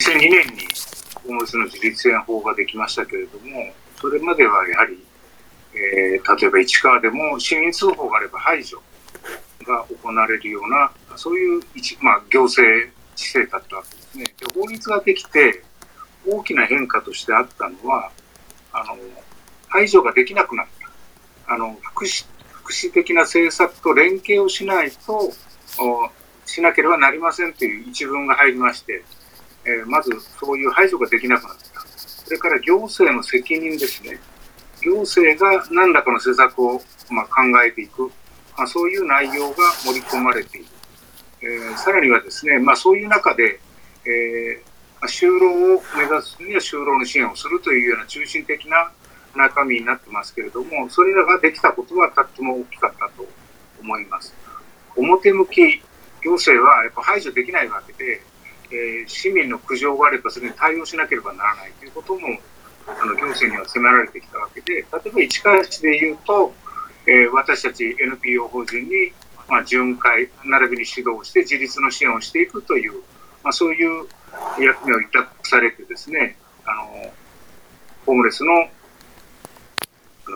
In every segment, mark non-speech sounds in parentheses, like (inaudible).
2002年にホームレスの自立支援法ができましたけれども、それまではやはり、えー、例えば市川でも市民通報があれば排除が行われるような、そういう一、まあ、行政規制だったわけですね。で法律ができて、大きな変化としてあったのは、あの排除ができなくなった。あの福祉福祉的な政策と連携をしないと、しなければなりませんという一文が入りまして、えー、まずそういう排除ができなくなった。それから行政の責任ですね。行政が何らかの施策を、まあ、考えていく、まあ、そういう内容が盛り込まれている。えー、さらにはですね、まあ、そういう中で、えー、就労を目指すには就労の支援をするというような中心的な中身になってますけれども、それらができたことはとっても大きかったと思います。表向き、行政はやっぱ排除できないわけで、えー、市民の苦情があればそれに対応しなければならないということも、あの行政には迫られてきたわけで、例えば市川市で言うと、えー、私たち NPO 法人に、まあ、巡回、並びに指導して自立の支援をしていくという、まあ、そういう役目を委託されてですね、あのホームレスの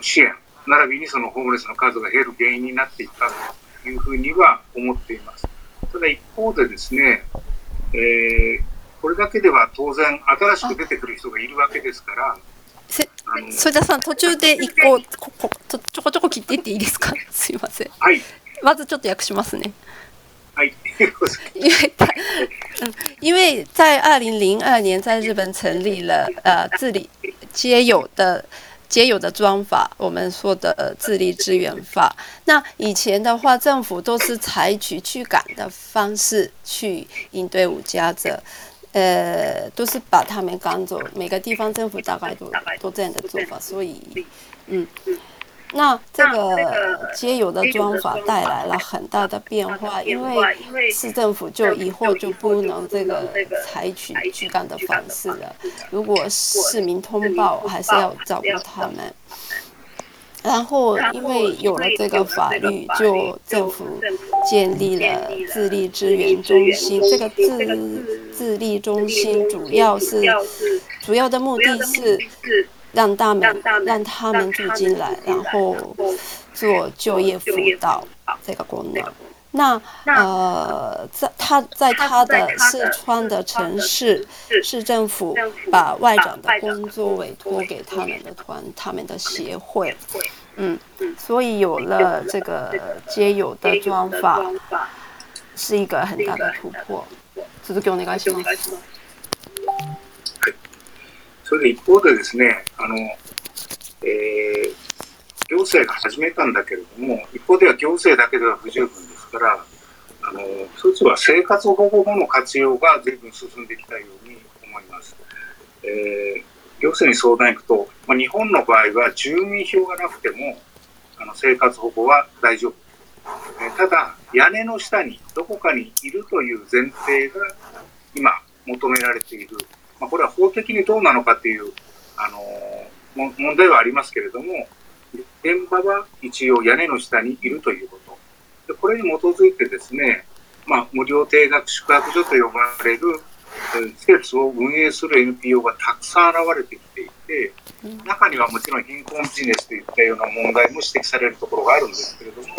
支援、並びにそのホームレスの数が減る原因になっていったというふうには思っています。ただ一方でですね、えー、これだけでは当然新しく出てくる人がいるわけですから、そ田さん途中で一個ここちょこちょこ切っていっていいですか？(laughs) すいません。はい。まずちょっと訳しますね。はい。(laughs) 因为因为在二零零二年在日本成立了呃治理皆有的皆有的专法，我们说的呃自立支援法。那以前的话，政府都是采取驱赶的方式去应对无家者。呃，都是把他们赶走。每个地方政府大概都都这样的做法，所以，嗯，那这个皆有的装法带来了很大的变化，因为市政府就以后就不能这个采取驱赶的方式了。如果市民通报，还是要照顾他们。然后，因为有了这个法律，就政府建立了自立支援中心。这个自自立中心主要是主要的目的是让他们让他们住进来，然后做就业辅导这个功能。那呃，在他在他的四川的城市，市政府把外长的工作委托给他们的团，他们的协会，嗯，所以有了这个皆有的装法，是一个很大的突破。続きお願いします。 それで一方でですね、あの、えー、行政が始めたんだけれども、一方では行政だけでは不十分です。から、あの、一つは生活保護法の活用が随分進んできたように思います。えー、行政に相談行くと、まあ、日本の場合は住民票がなくても、あの生活保護は大丈夫。えー、ただ、屋根の下にどこかにいるという前提が今求められている。まあ、これは法的にどうなのかっていう、あのー、問題はありますけれども、現場は一応屋根の下にいるということ。でこれに基づいてですね、まあ、無料定額宿泊所と呼ばれる施設を運営する NPO がたくさん現れてきていて、中にはもちろん貧困ビジネスといったような問題も指摘されるところがあるんですけれども、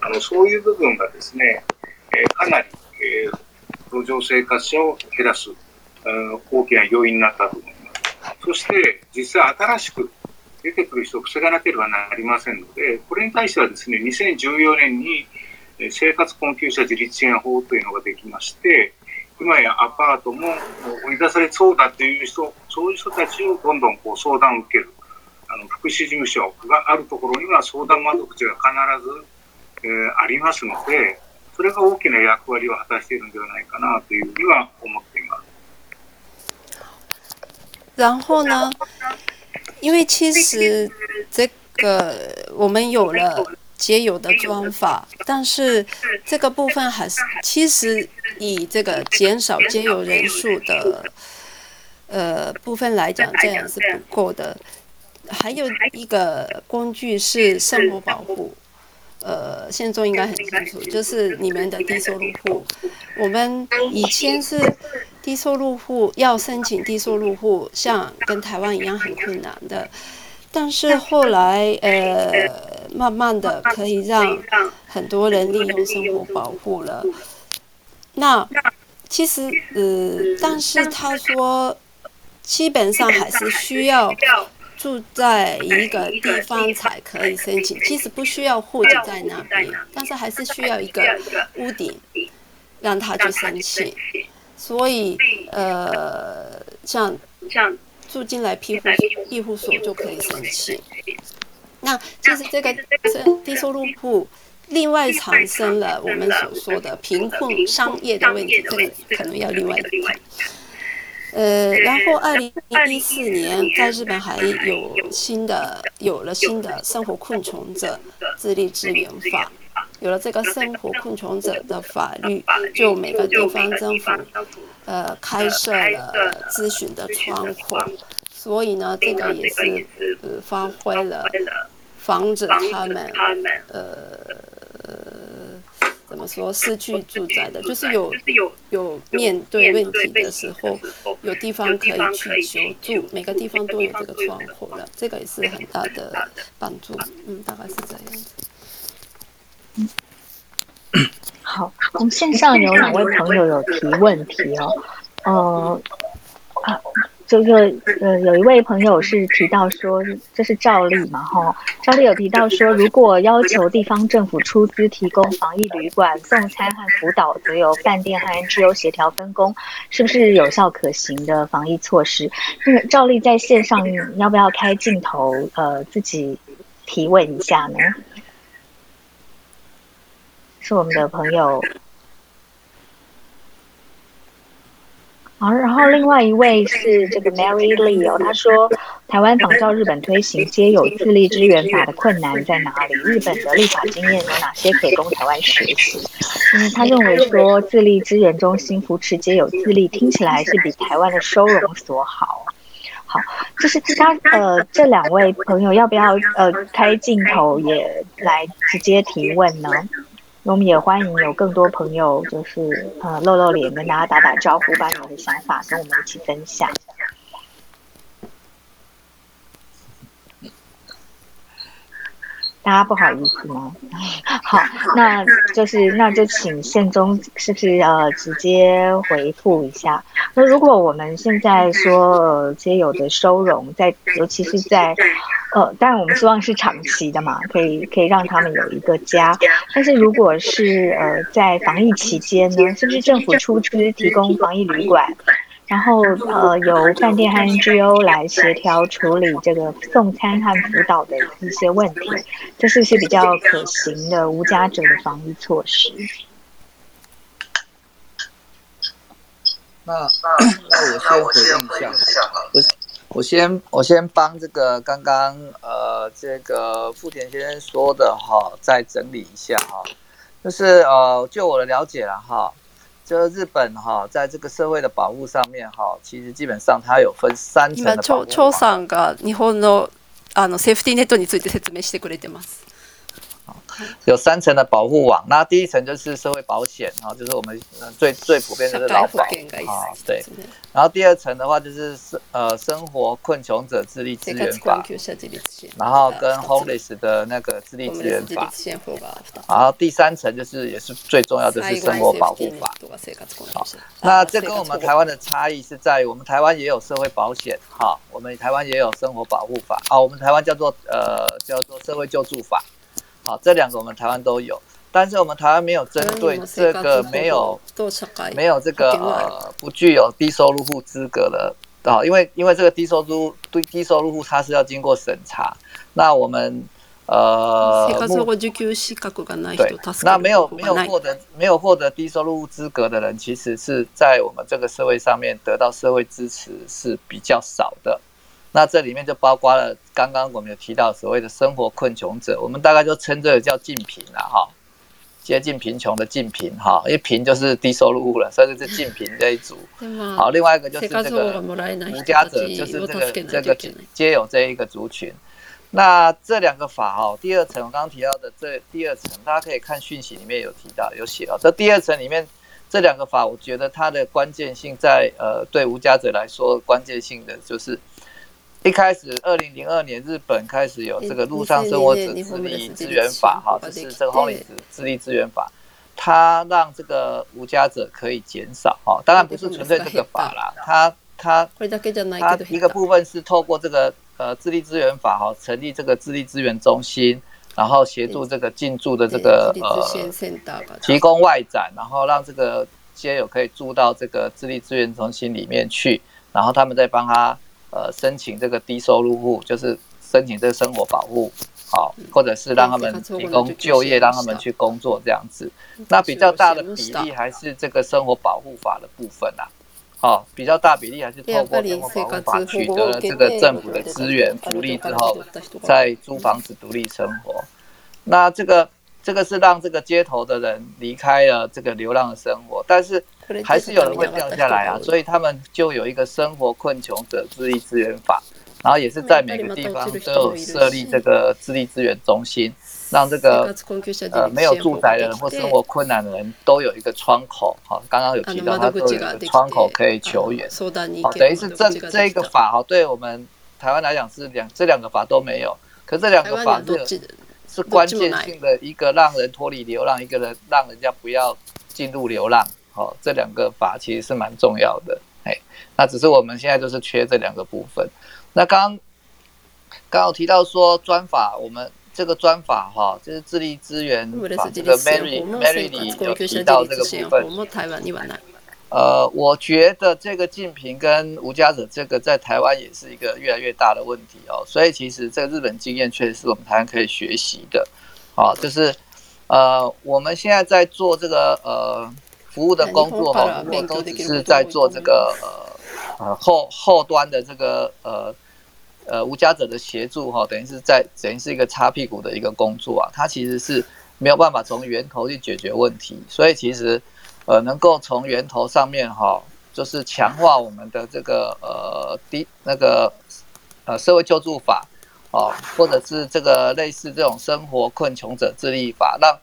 あのそういう部分がですね、えー、かなり、えー、路上生活者を減らす、大きな要因になったと思います。そして、実際新しく出てくる人を防がなければなりませんので、これに対してはですね、2014年に生活困窮者自立支援法というのができまして、今やアパートも追い出されそうだという人、そういう人たちをどんどんこう相談を受ける。あの福祉事務所があるところには相談窓口が必ず、えー、ありますので、それが大きな役割を果たしているんではないかなというふうには思っています。然后呢？因为其实这个我们有了皆有的装法，但是这个部分还是其实以这个减少皆有人数的呃部分来讲，这样是不够的。还有一个工具是生活保护，呃，现中应该很清楚，就是你们的低收入户。我们以前是低收入户要申请低收入户，像跟台湾一样很困难的。但是后来，呃，慢慢的可以让很多人利用生活保护了。那其实，呃，但是他说，基本上还是需要。住在一个地方才可以申请，其实不需要户籍在那边，但是还是需要一个屋顶让他去申请。所以，呃，像像住进来庇护庇护所就可以申请。那其实这个低收入户另外产生了我们所说的贫困商业的问题，这个可能要另外谈。呃，然后二零一四年在日本还有新的有了新的生活困穷者自立支援法，有了这个生活困穷者的法律，就每个地方政府呃开设了咨询的窗口，所以呢，这个也是呃发挥了防止他们呃。怎么说？失去住宅的，就是有有面对问题的时候，有地方可以去求助。每个地方都有这个窗口的，这个也是很大的帮助。嗯，大概是这样子。嗯，好，我们线上有哪位朋友有提问题哦，呃，啊。就是呃，有一位朋友是提到说，这是照例嘛，哈，照例有提到说，如果要求地方政府出资提供防疫旅馆、送餐和辅导，则由饭店和 NGO 协调分工，是不是有效可行的防疫措施？那个照例在线上要不要开镜头？呃，自己提问一下呢？是我们的朋友。好，然后另外一位是这个 Mary Lee 哦，他说台湾仿照日本推行皆有自立支援法的困难在哪里？日本的立法经验有哪些可以供台湾学习？嗯，他认为说自立支援中心扶持皆有自立，听起来是比台湾的收容所好。好，就是他呃这两位朋友要不要呃开镜头也来直接提问呢？我们也欢迎有更多朋友，就是呃露露脸，跟大家打打招呼，把你们的想法跟我们一起分享。大家不好意思吗？(laughs) 好，那就是那就请宪宗是不是呃直接回复一下？那如果我们现在说呃皆有的收容，在尤其是在呃，当然我们希望是长期的嘛，可以可以让他们有一个家。但是如果是呃在防疫期间呢，是不是政府出资提供防疫旅馆？然后，呃，由饭店和 NGO 来协调处理这个送餐和辅导的一些问题，这是不是比较可行的无家者的防疫措施？那那我先回应一下，我我先我先帮这个刚刚呃这个富田先生说的哈，再整理一下哈，就是呃就我的了解了哈。就日本哈，在这个社会的保护上面哈，其实基本上它有分三层的保护。今、さんが日本のあのセーフティーネットについて説明してくれてます。 有三层的保护网，那第一层就是社会保险啊，就是我们最最普遍的是劳保啊，对。然后第二层的话就是生呃生活困穷者自立支援法，然后跟 homeless 的那个自立资源法，然后第三层就是也是最重要的是生活保护法。好，那这跟我们台湾的差异是在于，我们台湾也有社会保险哈，我们台湾也有生活保护法啊，我们台湾叫做呃叫做社会救助法。好，这两个我们台湾都有，但是我们台湾没有针对这个没有没有这个呃不具有低收入户资格的啊，因为因为这个低收入对低收入户它是要经过审查，那我们呃对，那没有没有获得没有获得低收入户资格的人，其实是在我们这个社会上面得到社会支持是比较少的。那这里面就包括了刚刚我们有提到所谓的生活困穷者，我们大概就称这个叫近贫了哈，接近贫穷的近贫哈，因为贫就是低收入户了，所以是近贫这一组。(laughs) 好，另外一个就是这个无家者，就是这个这个皆有这一个族群。那这两个法哦，第二层我刚刚提到的这第二层，大家可以看讯息里面有提到有写哦，这第二层里面这两个法，我觉得它的关键性在呃，对无家者来说，关键性的就是一开始二零零二年日本开始有这个陆上生活者自立资源法哈，就是这个后里子自立资源法，它让这个无家者可以减少哈，当然不是纯粹这个法啦，它它它一个部分是透过这个。呃，智力资源法哈，成立这个智力资源中心，然后协助这个进驻的这个呃，提供外展，然后让这个街友可以住到这个智力资源中心里面去，然后他们再帮他呃申请这个低收入户，就是申请这个生活保护，好，或者是让他们提供就业，让他们去工作这样子。那比较大的比例还是这个生活保护法的部分啊。好，比较大比例还是透过生活保护法取得了这个政府的资源福利之后，再租房子独立生活。那这个这个是让这个街头的人离开了这个流浪的生活，但是还是有人会掉下来啊，所以他们就有一个生活困穷者自立资源法，然后也是在每个地方都有设立这个自立资源中心。让这个呃没有住宅的人或生活困难的人都有一个窗口，好，刚刚有提到他都有一个窗口可以求援，好，等于是这这一个法哈，对我们台湾来讲是两这两个法都没有，可这两个法是是关键性的一个让人脱离流浪，一个人让人家不要进入流浪，好，这两个法其实是蛮重要的，哎，那只是我们现在就是缺这两个部分。那刚刚刚刚提到说专法我们。这个专法哈，就是智力资源法，这个 Mary Mary 里有提到这个部分。呃，我觉得这个竞平跟无家者这个在台湾也是一个越来越大的问题哦，所以其实这个日本经验确实是我们台湾可以学习的。好，就是呃，我们现在在做这个呃服务的工作哈，如果都只是在做这个呃呃后后端的这个呃。呃，无家者的协助哈，等于是在等于是一个擦屁股的一个工作啊，它其实是没有办法从源头去解决问题，所以其实呃，能够从源头上面哈，就是强化我们的这个呃第那个呃社会救助法哦，或者是这个类似这种生活困穷者自立法，让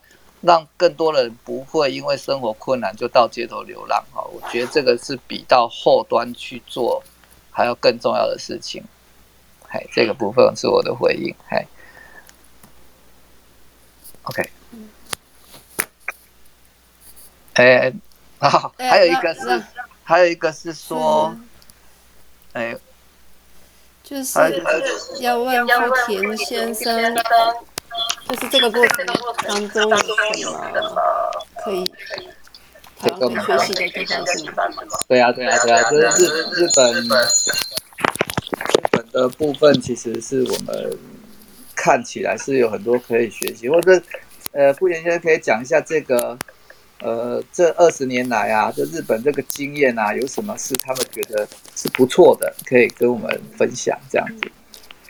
让更多人不会因为生活困难就到街头流浪哈，我觉得这个是比到后端去做还要更重要的事情。这个部分是我的回应，嗨，OK，哎，好，还有一个是，还有一个是说，哎，就是要问福田先生，就是这个过程当中有什么可以可以学习的地方是吗？对啊，对啊，对啊，就是日日本日本。的部分其实是我们看起来是有很多可以学习，或者呃，傅田先生可以讲一下这个呃，这二十年来啊，这日本这个经验啊，有什么是他们觉得是不错的，可以跟我们分享这样子。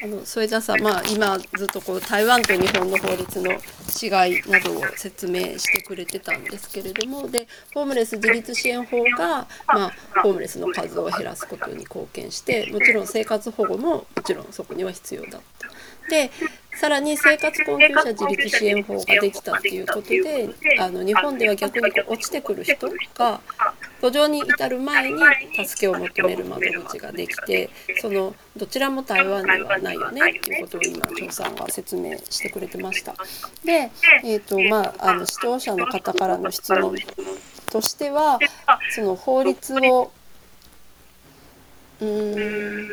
あの添田さん、まあ、今ずっとこう台湾と日本の法律の違いなどを説明してくれてたんですけれどもでホームレス自立支援法が、まあ、ホームレスの数を減らすことに貢献してもちろん生活保護ももちろんそこには必要だった。でさらに生活困窮者自立支援法ができたっていうことであの日本では逆に落ちてくる人が途上に至る前に助けを求める窓口ができてそのどちらも台湾にはないよねっていうことを今張さんが説明してくれてました。で、えーとまあ、あの視聴者の方からの質問としてはその法律をうん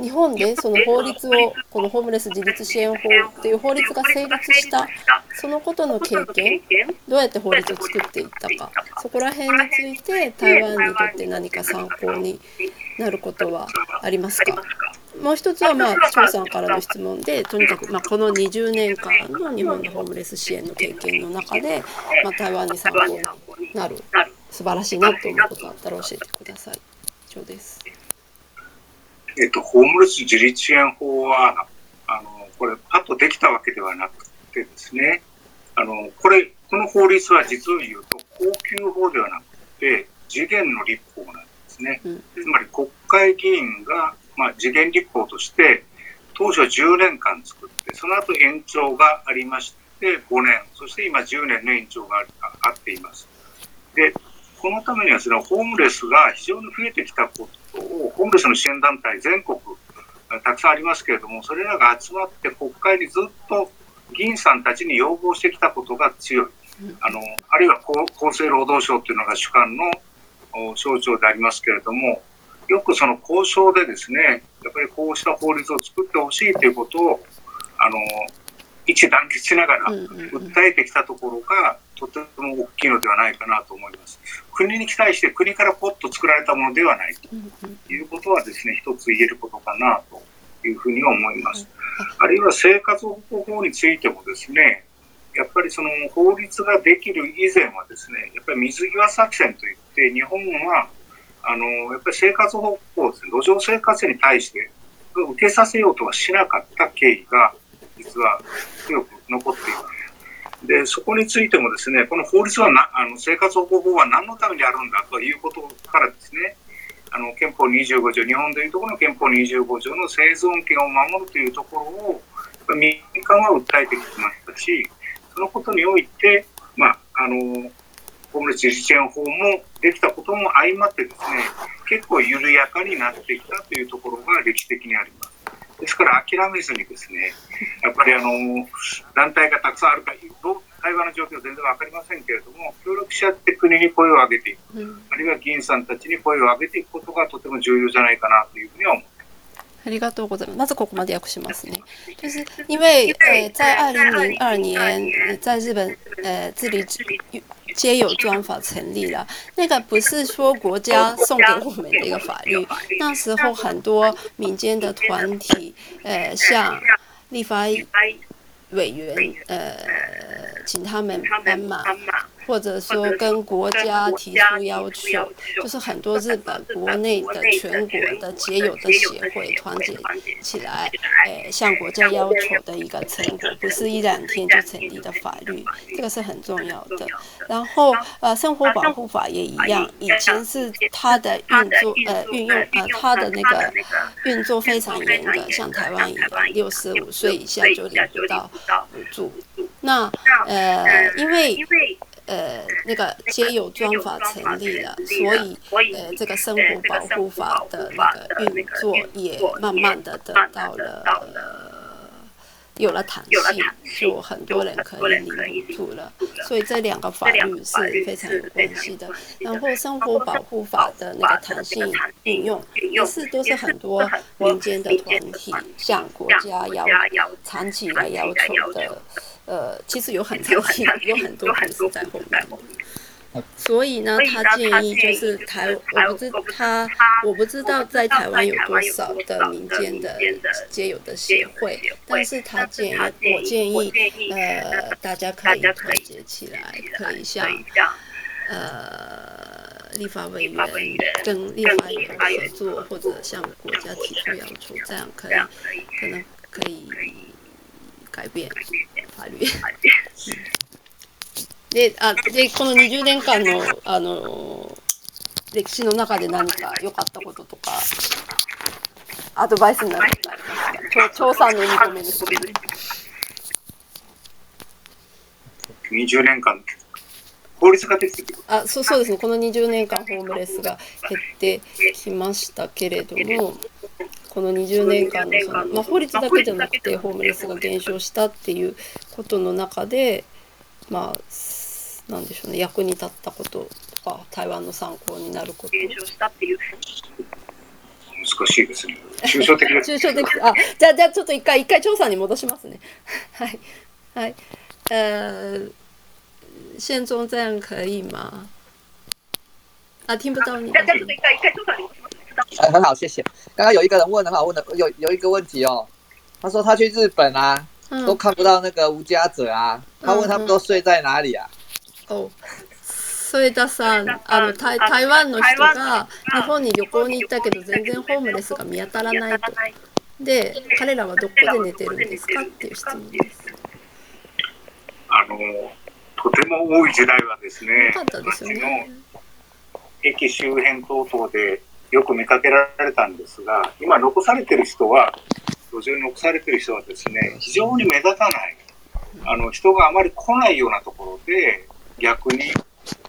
日本でその法律をこのホームレス自立支援法っていう法律が成立したそのことの経験どうやって法律を作っていったかそこら辺について台湾にとって何か参考になることはありますか？もう一つはまあ張さんからの質問でとにかくまこの20年間の日本のホームレス支援の経験の中で、ま台湾に参考になる素晴らしいなと思うことがあったら教えてください。以上です。えっと、ホームレス自立支援法は、あの、これ、パッとできたわけではなくてですね、あの、これ、この法律は実を言うと、高級法ではなくて、次元の立法なんですね。つまり、国会議員が、まあ、次元立法として、当初は10年間作って、その後延長がありまして、5年、そして今10年の延長があっています。で、このためにはですね、ホームレスが非常に増えてきたことを、ホームレスの支援団体全国、たくさんありますけれども、それらが集まって国会にずっと議員さんたちに要望してきたことが強い。あの、あるいは厚生労働省っていうのが主管の省庁でありますけれども、よくその交渉でですね、やっぱりこうした法律を作ってほしいということを、あの、一致団結しながら訴えてきたところが、とても大きいのではないかなと思います。国に対して国からポッと作られたものではないということはですね、一つ言えることかなというふうに思います。あるいは生活保護法についてもですね、やっぱりその法律ができる以前はですね、やっぱり水際作戦といって、日本は、あの、やっぱり生活保護法ですね、路上生活に対して受けさせようとはしなかった経緯が、実は強く残っています。で、そこについてもですね、この法律はな、あの、生活保護法は何のためにあるんだということからですね、あの、憲法25条、日本でいうところの憲法25条の生存権を守るというところを、民間は訴えてきましたし、そのことにおいて、まあ、あの、ホームレス支援法もできたことも相まってですね、結構緩やかになってきたというところが歴史的にあります。ですから諦めずにですね、やっぱりあの、団体がたくさんあるか、対話の状況は全然わかりませんけれども、協力し合って国に声を上げていく、あるいは議員さんたちに声を上げていくことがとても重要じゃないかなというふうには思います。ありがとうございます。まずここまで訳しますね。就是因为呃，在二零零二年在日本呃治理皆有专法成立了，那个不是说国家送给我们的一个法律，那时候很多民间的团体呃，像立法委员呃，请他们帮忙。 或者说跟国家提出要求，就是很多日本国内的全国的结友的协会团结起来，诶，向国家要求的一个成果，不是一两天就成立的法律，这个是很重要的。然后，呃，生活保护法也一样，以前是它的运作，呃，运用，呃，它的那个运作非常严格，像台湾一样，六十五岁以下就领不到补助。那，呃，因为。呃，那个皆有专法成立了，所以呃，这个生活保护法的那个运作也慢慢的得到了有了弹性，就很多人可以领补助了。所以这两个法律是非常有关系的。然后生活保护法的那个弹性运用，也是都是很多民间的团体向国家要长期来要求的。呃，其实有很长期，有很多故事在后面。所以呢，他建议就是台，我不知他，我不知道在台湾有多少的民间的皆有的协会，但是他建议，我建议，呃，大家可以团结起来，可以向，呃，立法委员跟立法委员合作，或者向国家提出要求，这样可以，可能可以。改变法律。であでこの20年間のあの歴史の中で何か良かったこととかアドバイスになることありますか？調査の2個目ですね。20年間法律が出てあそうそうですね。この20年間ホームレスが減ってきましたけれどもこの20年間のその、まあ、法律だけじゃなくてホームレスが減少したっていうことの中でまあなんでしょうね役に立ったこととか台湾の参考になること。減少したっていう難しいですね。抽象的 (laughs) 抽象的。あ、じゃあ、じゃあちょっと一回、一回調査に戻しますね。(laughs) はい。はい。呃，现中这样可以吗？啊，听不到你。很很好，谢谢。刚刚有一个人问很好问的，有有一个问题哦。他说他去日本啊，都看不到那个无家者啊。他问他们都睡在哪里啊？哦，添田さん、あの台台湾の人が日本に旅行に行ったけど全然ホームレスが見当たらないと。で、彼らはどこで寝てるんですかっていう質問です。あのとても多い時代はですね。かったですよね。駅周辺等々でよく見かけられたんですが、今残されてる人は、路上に残されている人はですね、非常に目立たない、あの人があまり来ないようなところで、逆に、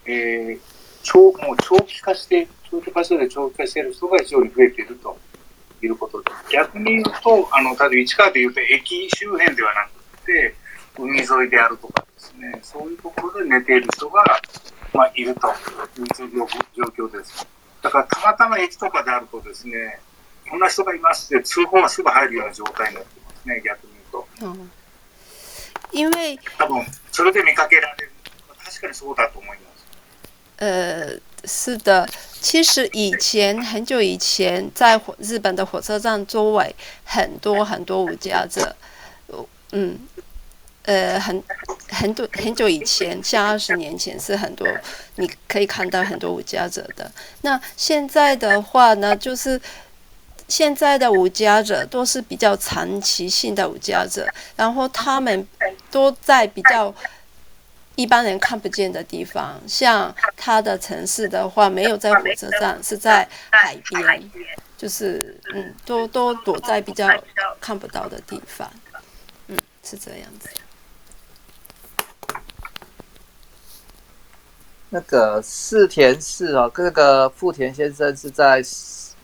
えー、長もう長期化して、長期化して長期化している人が非常に増えているということで、逆に言うと、あの例えば市川でいうと、駅周辺ではなくて、海沿いであるとかですね、そういうところで寝ている人が、まあ、いるという状況です。だからたまたま駅とかであるとですね、こんな人がいますって通報がすぐ入るような状態になってますね、逆に言うと。うん、因为多分それで見かけられる。確かにそうだと思います。呃，是的，其实以前很久以前，在火日本的火车站周围很多很多无家者，嗯，呃，很很多很久以前，像二十年前是很多，你可以看到很多无家者的。那现在的话呢，就是现在的无家者都是比较长期性的无家者，然后他们都在比较 一般人看不见的地方，像他的城市的话，没有在火车站，是在海边，就是嗯，都都躲在比较看不到的地方，嗯，是这样子。那个四田市哦，那个富田先生是在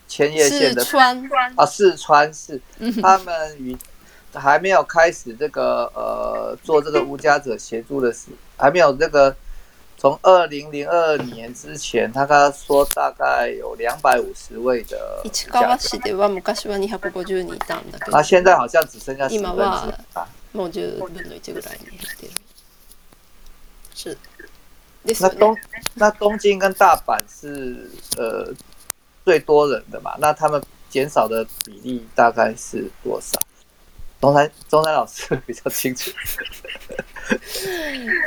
千叶县的川。啊，四川市，他们与还没有开始这个呃做这个无家者协助的事，还没有那个从二零零二年之前，他刚说大概有两百五十位的。啊，现在好像只剩下十分之啊，もう十分の一ぐらいに減ってる。是。那东那东京跟大阪是呃最多人的嘛？那他们减少的比例大概是多少？ 中山中山老师比较清楚。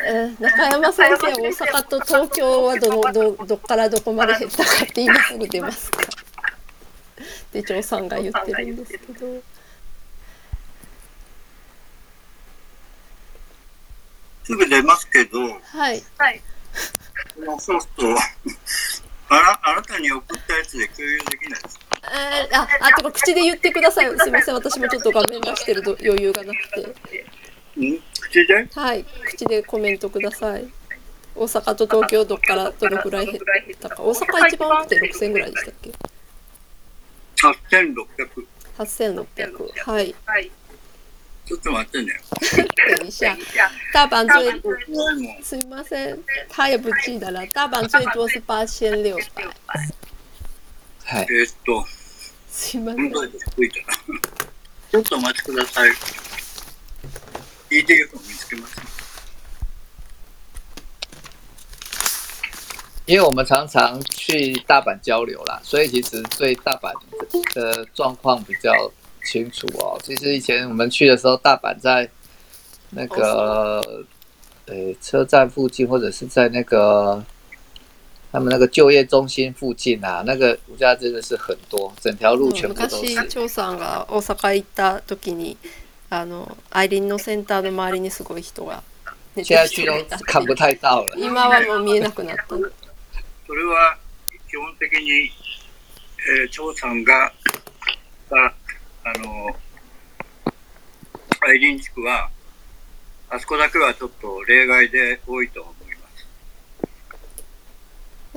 え中山先生、大阪と東京はどのどどっからどこまで減ったかって今すぐ出ますか。手帳さんが言ってるんですけど。すぐ出ますけど。はい。はい。そうすると、あなあなたに送ったやつで共有できないですかえー、あ、あ、とか口で言ってください。すみません、私もちょっと画面出してると余裕がなくて。ん？口で？はい、口でコメントください。大阪と東京どっからどのくらい減ったか。大阪一番多くて6000ぐらいでしたっけ ?8600。8600。はい。はいちょっと待ってね。等一下，大阪最すみません，他也不记得了。大阪最多是八千六百。はい。えっと。すいません。ち(laughs) ょっとお待ちください。ETF を見つけます。因为我们常常去大阪交流啦，所以其实对大阪的状况比较清楚哦。其实以前我们去的时候，大阪在那个呃车站附近，或者是在那个 他们那个就业中心附近啊，那个物价真的是很多，整条路全部都是。昔張さんが大阪行った時に、あのアイリンのセンターの周りにすごい人が。现在去都看不太到了。今はもう見えなくなった。それは基本的に、えー、張さんがああのアイリン地区はあそこだけはちょっと例外で多いと思います。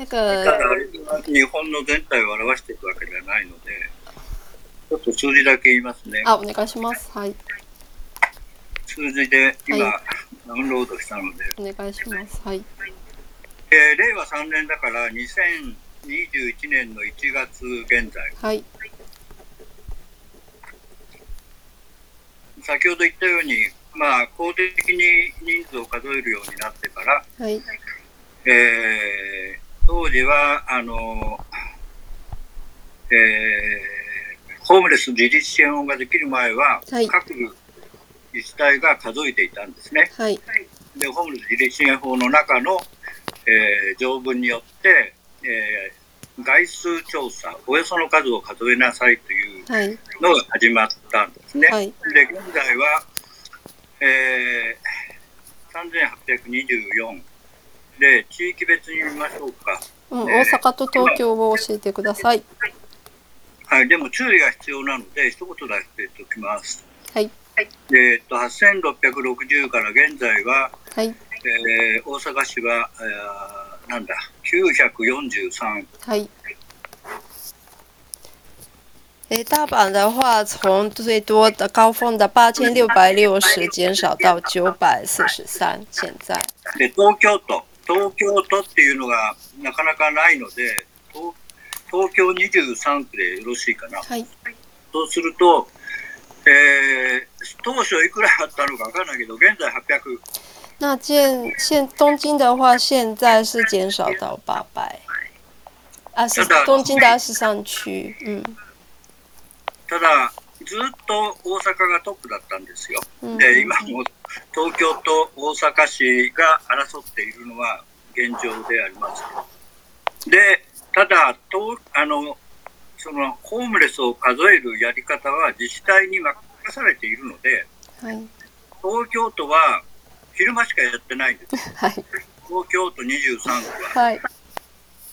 なんかただ日本の全体を表していくわけではないので、ちょっと数字だけ言いますね。あ、お願いします。はい。数字で今、はい、ダウンロードしたので。お願いします。はい。えー、令和3年だから2021年の1月現在。はい。先ほど言ったように、まあ、公的に人数を数えるようになってから、はい、えー、当時は、あの、えー、ホームレス自立支援法ができる前は、はい、各自治体が数えていたんですね。はい、で、ホームレス自立支援法の中の、えー、条文によって、えー、外数調査、およその数を数えなさいというのが始まったんですね。はい、で、現在は、えー、3824で、地域別に見ましょうか。うん、大阪と東京を教えてください。はい、でも注意が必要なので、一言出しておきます。はい。えっ、と、8660から現在は、はい。えー、大阪市は、えー、なんだ、943。はい。诶，大阪的话，从最多的高峰的八千六百六十减少到九百四十三，现在。で東京都東京都っていうのがなかなかないので東東京23区でよろしいかな。はい。そうすると、えー、当初いくらあったのかわからないけど現在800。那现现东京的话，现在是减少到八百。啊，是东京的二十三区，嗯。ただ、ずっと大阪がトップだったんですよ。で、今も東京と大阪市が争っているのは現状であります。で、ただ、とあのそのホームレスを数えるやり方は自治体に任されているので、はい、東京都は昼間しかやってないんです。(laughs) はい、東京都23区は。はい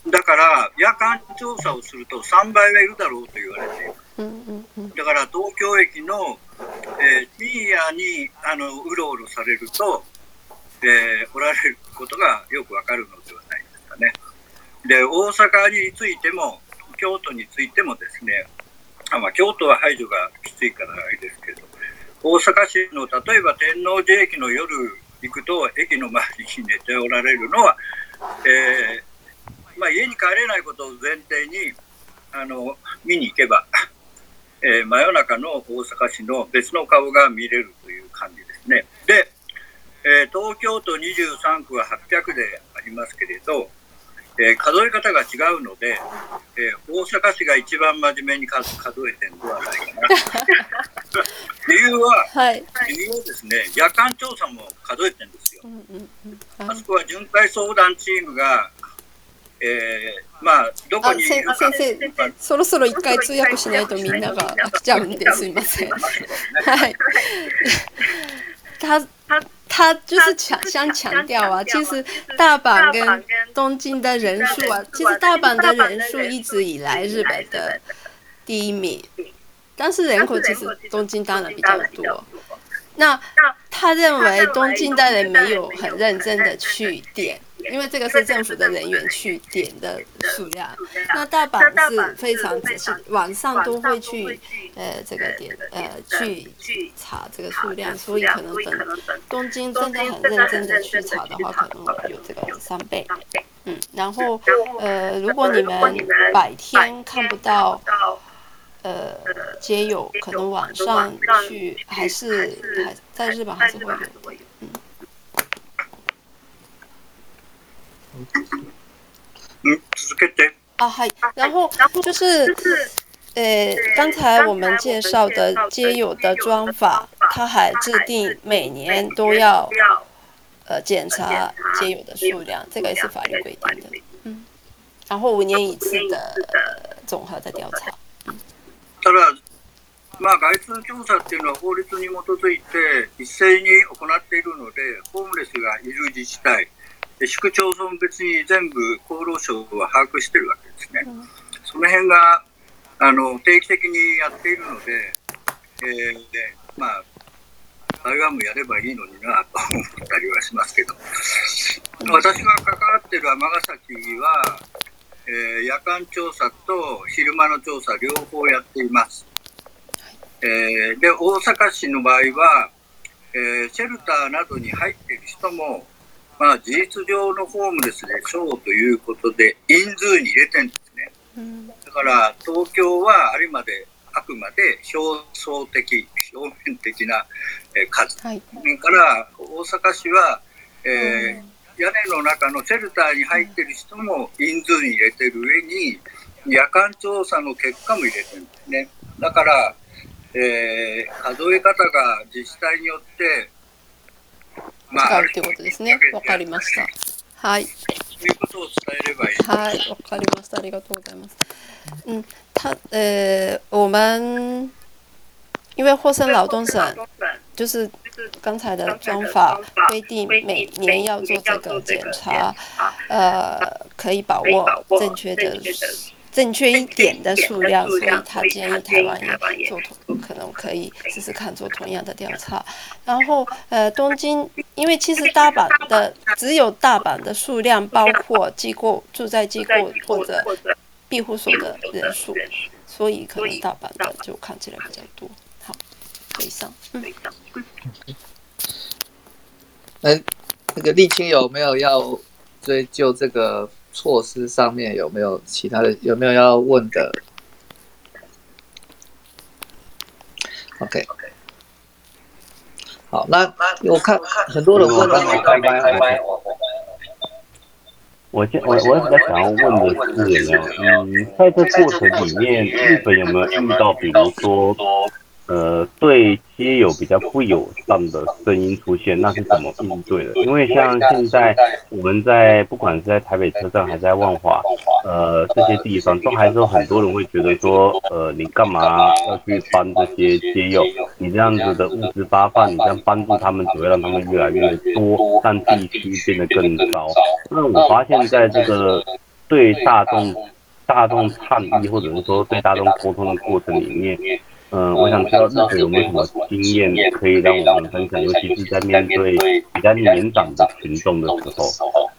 だから夜間調査をすると3倍はいるだろうと言われている。だから東京駅の、えー、深夜にあのうろうろされると、えー、おられることがよくわかるのではないですかね。で、大阪についても、京都についてもですね、あまあ、京都は排除がきついからあれですけど、大阪市の例えば天王寺駅の夜行くと、駅の周りに寝ておられるのは、えーまあ、家に帰れないことを前提にあの見に行けばえー、真夜中の大阪市の別の顔が見れるという感じですね。で、えー、東京都23区は800でありますけれど、えー、数え方が違うので、えー、大阪市が一番真面目に数数えてるんではないかな。(laughs) 理由は、はい、理由はですね、夜間調査も数えてるんですよ。あそこは巡回相談チームがえー、まあどこに先生そろそろ一回通訳しないとみんなが飽きちゃうんですいません。はい。他他就是强想强调啊，其实大阪跟东京的人数啊，其实大阪的人数一直以来日本的第一名，但是人口其实东京当然比较多。那他认为东京的人没有很认真的去点。因为这个是政府的人员去点的数量，那大阪是非常仔细，晚上都会去，呃，这个点，呃，去查这个数量，所以可能等东京真的很认真的去查的话，可能有这个三倍，嗯，然后，呃，如果你们白天看不到，呃，街友，可能晚上去还是还在日本还是会有。嗯，続けて。啊，嗨，然后就是，呃，刚才我们介绍的街友的装法，他还制定每年都要，呃，检查街友的数量，这个也是法律规定的。嗯，然后五年一次的综合的调查。ただ、まあ外出調査っていうのは法律に基づいて一斉に行っているので、ホームレスがいる自治体。 市区町村別に全部厚労省は把握してるわけですね。その辺があの定期的にやっているので、えー、でまあ台湾もやればいいのになと思ったりはしますけど、私が関わってる尼崎は、えー、夜間調査と昼間の調査両方やっています。えー、で大阪市の場合は、えー、シェルターなどに入っている人もまあ、事実上のホームレスでしょうということで、人数に入れてるんですね。うん、だから、東京はあれまで、あくまで表層的、表面的な数。はい、から大阪市は、えー、うん、屋根の中のシェルターに入ってる人も人数に入れてる上に、夜間調査の結果も入れてるんですね。だから、えー、数え方が自治体によって使うっていうことですね。わかりました。はい。そういうことを伝えればいい。はい、わかりました。ありがとうございます。嗯，他呃，我们因为霍森劳动省就是刚才的装法规定，每年要做这个检查，呃，可以把握正确的正确一点的数量，所以他建议台湾也做同，可能可以试试看做同样的调查。然后，呃，东京，因为其实大阪的只有大阪的数量包括机构住在机构或者庇护所的人数，所以可能大阪的就看起来比较多。好，以上。嗯。那那个沥青有没有要追究这个？措施上面有没有其他的？有没有要问的？OK OK 好，那我看很多人问到，我现我我比较想要问的是呢，嗯，在这过程里面，日本有没有遇到，比如说？呃，对街友比较不友善的声音出现，那是怎么应对的？因为像现在我们在不管是在台北车站还是在万华，呃，这些地方都还是有很多人会觉得说，呃，你干嘛要去帮这些街友？你这样子的物质发放，你这样帮助他们，只会让他们越来越多，让地区变得更糟。那我发现在这个对大众、大众倡议或者是说对大众沟通的过程里面。嗯，我想知道日本有没有什么经验可以让我们分享，尤其是在面对比较年长的群众的时候。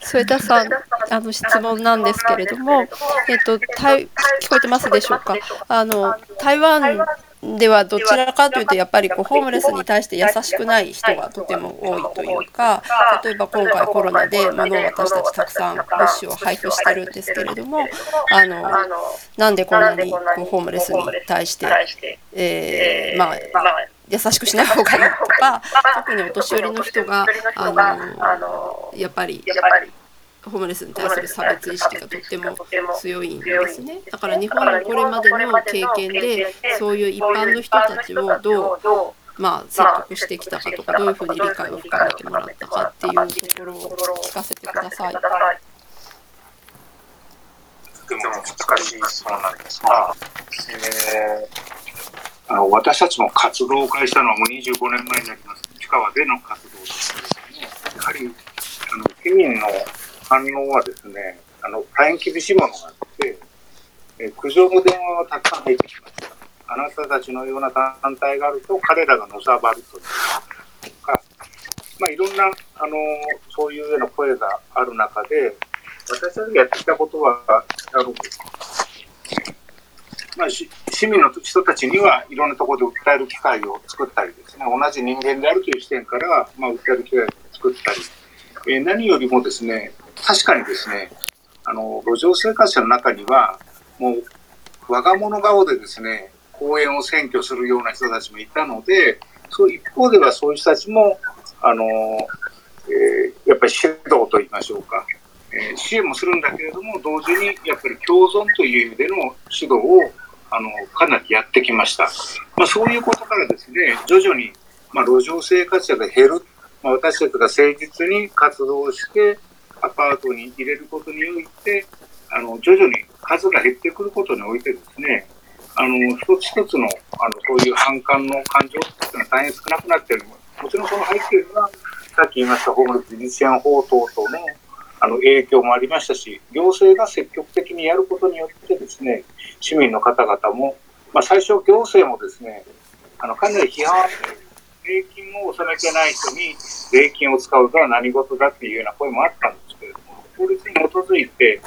添田さん、あの質問なんですけれども、えっと、聞こえてますでしょうか？あの台湾ではどちらかというとやっぱりこうホームレスに対して優しくない人がとても多いというか例えば今回コロナで物を私たちたくさん物資を配布してるんですけれどもあのなんでこんなにこうホームレスに対して、えー、まあ優しくしない方がいいとか特にお年寄りの人があのやっぱりホームレスに対する差別意識がとっても強いんですね。だから日本のこれまでの経験でそういう一般の人たちをどうまあ、説得してきたかとかどういうふうに理解を深めてもらったかっていうところを聞かせてください。とても難しいそうなんですが、えー、あの私たちも活動を開始したのはもう25年前になります。市川での活動ですけれどもやはりあの市民の反応はですね、あの、大変厳しいものがあって、え苦情の電話がたくさん入ってきました。あなたたちのような団体があると彼らがのさばるというか、まあ、いろんな、あの、そういうような声がある中で、私たちがやってきたことは、あの、まあ、市民の人たちにはいろんなところで訴える機会を作ったりですね、同じ人間であるという視点から、まあ、訴える機会を作ったり、えー、何よりもですね、確かにですね、あの、路上生活者の中には、もう、我が物顔でですね、公園を占拠するような人たちもいたので、そう一方ではそういう人たちも、あの、えー、やっぱり指導と言いましょうか、えー、支援もするんだけれども、同時にやっぱり共存という意味での指導を、あの、かなりやってきました。まあ、そういうことからですね、徐々に、まあ、路上生活者が減る、まあ、私たちが誠実に活動して、アパートに入れることにおいて、あの、徐々に数が減ってくることにおいてですね、あの、一つ一つの、あの、そういう反感の感情っていうのは大変少なくなっている。もちろんその背景には、さっき言いましたホームレス実践法等々の、あの、影響もありましたし、行政が積極的にやることによってですね、市民の方々も、まあ、最初行政もですね、あの、かなり批判税金を納めてない人に税金を使うとは何事だっていうような声もあったんです、法律に基づいて、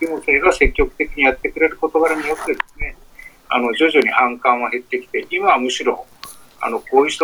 行政が積極的にやってくれる事柄によってですね、あの、徐々に反感は減ってきて、今はむしろ、あの、こういう人